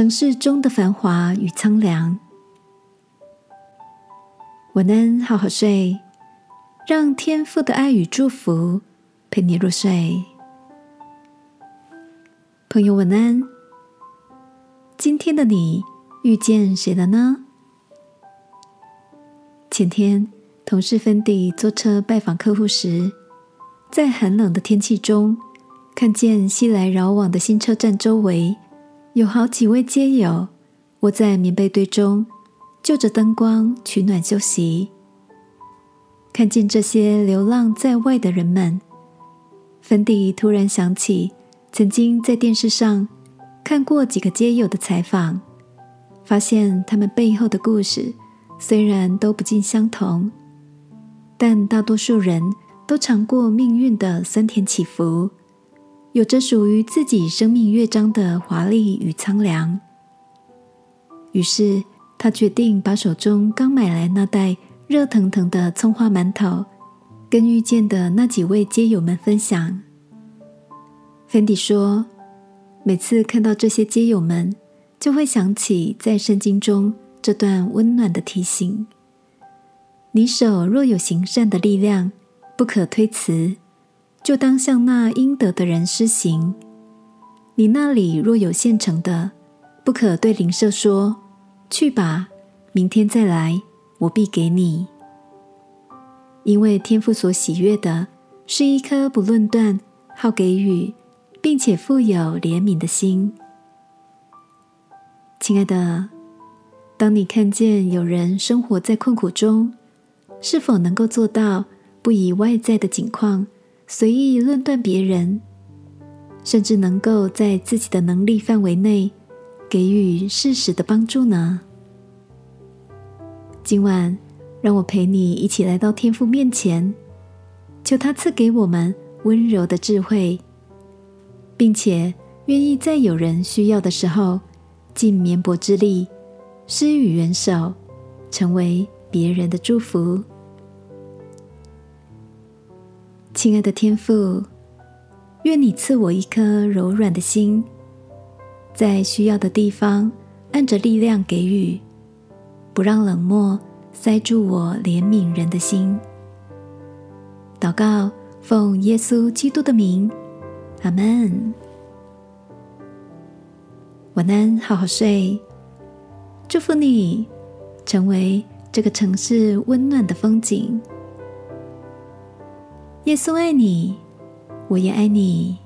城市中的繁华与苍凉。晚安，好好睡，让天父的爱与祝福陪你入睡。朋友，晚安。今天的你遇见谁了呢？前天，同事芬迪坐车拜访客户时，在寒冷的天气中，看见熙来攘往的新车站周围。有好几位街友窝在棉被堆中，就着灯光取暖休息。看见这些流浪在外的人们，芬迪突然想起曾经在电视上看过几个街友的采访，发现他们背后的故事虽然都不尽相同，但大多数人都尝过命运的酸甜起伏。有着属于自己生命乐章的华丽与苍凉。于是，他决定把手中刚买来那袋热腾腾的葱花馒头，跟遇见的那几位街友们分享。芬迪说：“每次看到这些街友们，就会想起在圣经中这段温暖的提醒：你手若有行善的力量，不可推辞。”就当向那应得的人施行。你那里若有现成的，不可对邻舍说：“去吧，明天再来，我必给你。”因为天父所喜悦的是一颗不论断、好给予，并且富有怜悯的心。亲爱的，当你看见有人生活在困苦中，是否能够做到不以外在的境况？随意论断别人，甚至能够在自己的能力范围内给予适时的帮助呢？今晚，让我陪你一起来到天父面前，求他赐给我们温柔的智慧，并且愿意在有人需要的时候，尽绵薄之力施予援手，成为别人的祝福。亲爱的天父，愿你赐我一颗柔软的心，在需要的地方按着力量给予，不让冷漠塞住我怜悯人的心。祷告，奉耶稣基督的名，阿门。晚安，好好睡。祝福你，成为这个城市温暖的风景。耶稣爱你，我也爱你。